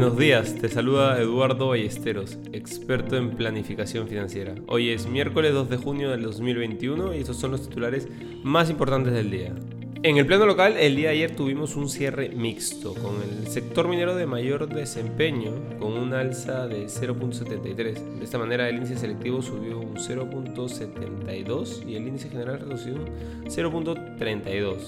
Buenos días, te saluda Eduardo Ballesteros, experto en planificación financiera. Hoy es miércoles 2 de junio del 2021 y estos son los titulares más importantes del día. En el plano local, el día de ayer tuvimos un cierre mixto, con el sector minero de mayor desempeño, con un alza de 0.73. De esta manera, el índice selectivo subió un 0.72 y el índice general redució un 0.32.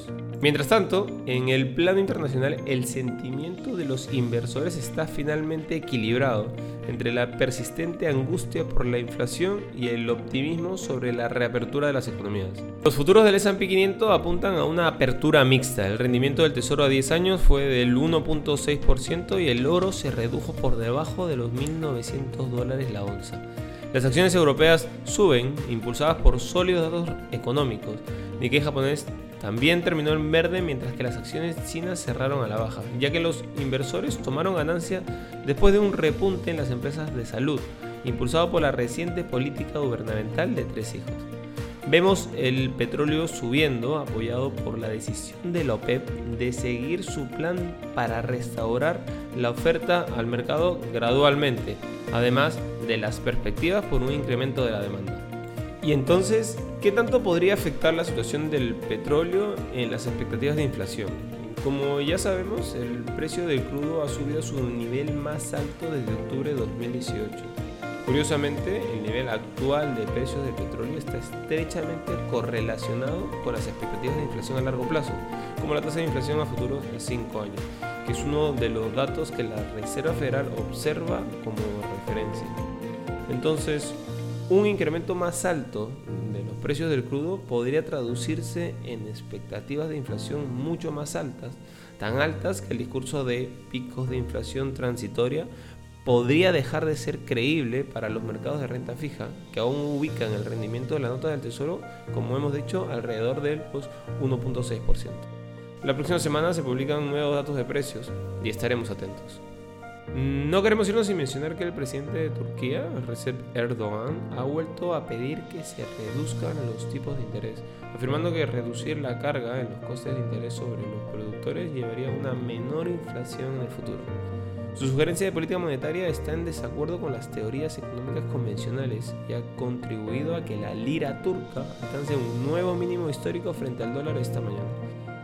Mientras tanto, en el plano internacional, el sentimiento de los inversores está finalmente equilibrado entre la persistente angustia por la inflación y el optimismo sobre la reapertura de las economías. Los futuros del S&P 500 apuntan a una apertura mixta. El rendimiento del tesoro a 10 años fue del 1.6% y el oro se redujo por debajo de los 1.900 dólares la onza. Las acciones europeas suben, impulsadas por sólidos datos económicos. Nikkei japonés también terminó en verde mientras que las acciones chinas cerraron a la baja, ya que los inversores tomaron ganancia después de un repunte en las empresas de salud, impulsado por la reciente política gubernamental de tres hijos. Vemos el petróleo subiendo, apoyado por la decisión de la OPEP de seguir su plan para restaurar la oferta al mercado gradualmente, además de las perspectivas por un incremento de la demanda. Y entonces, ¿qué tanto podría afectar la situación del petróleo en las expectativas de inflación? Como ya sabemos, el precio del crudo ha subido a su nivel más alto desde octubre de 2018. Curiosamente, el nivel actual de precios del petróleo está estrechamente correlacionado con las expectativas de inflación a largo plazo, como la tasa de inflación a futuros de 5 años, que es uno de los datos que la Reserva Federal observa como referencia. Entonces, un incremento más alto de los precios del crudo podría traducirse en expectativas de inflación mucho más altas, tan altas que el discurso de picos de inflación transitoria podría dejar de ser creíble para los mercados de renta fija, que aún ubican el rendimiento de la nota del tesoro, como hemos dicho, alrededor del 1.6%. La próxima semana se publican nuevos datos de precios y estaremos atentos. No queremos irnos sin mencionar que el presidente de Turquía, Recep Erdogan, ha vuelto a pedir que se reduzcan los tipos de interés, afirmando que reducir la carga en los costes de interés sobre los productores llevaría a una menor inflación en el futuro. Su sugerencia de política monetaria está en desacuerdo con las teorías económicas convencionales y ha contribuido a que la lira turca alcance un nuevo mínimo histórico frente al dólar esta mañana.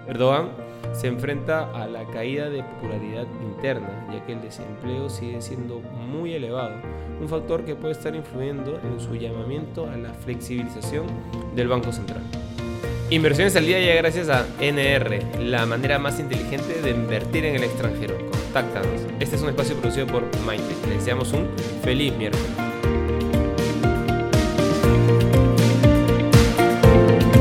Erdogan se enfrenta a la caída de popularidad interna, ya que el desempleo sigue siendo muy elevado, un factor que puede estar influyendo en su llamamiento a la flexibilización del Banco Central. Inversiones al día ya gracias a NR, la manera más inteligente de invertir en el extranjero. Contáctanos. Este es un espacio producido por Mindtech. Les deseamos un feliz miércoles.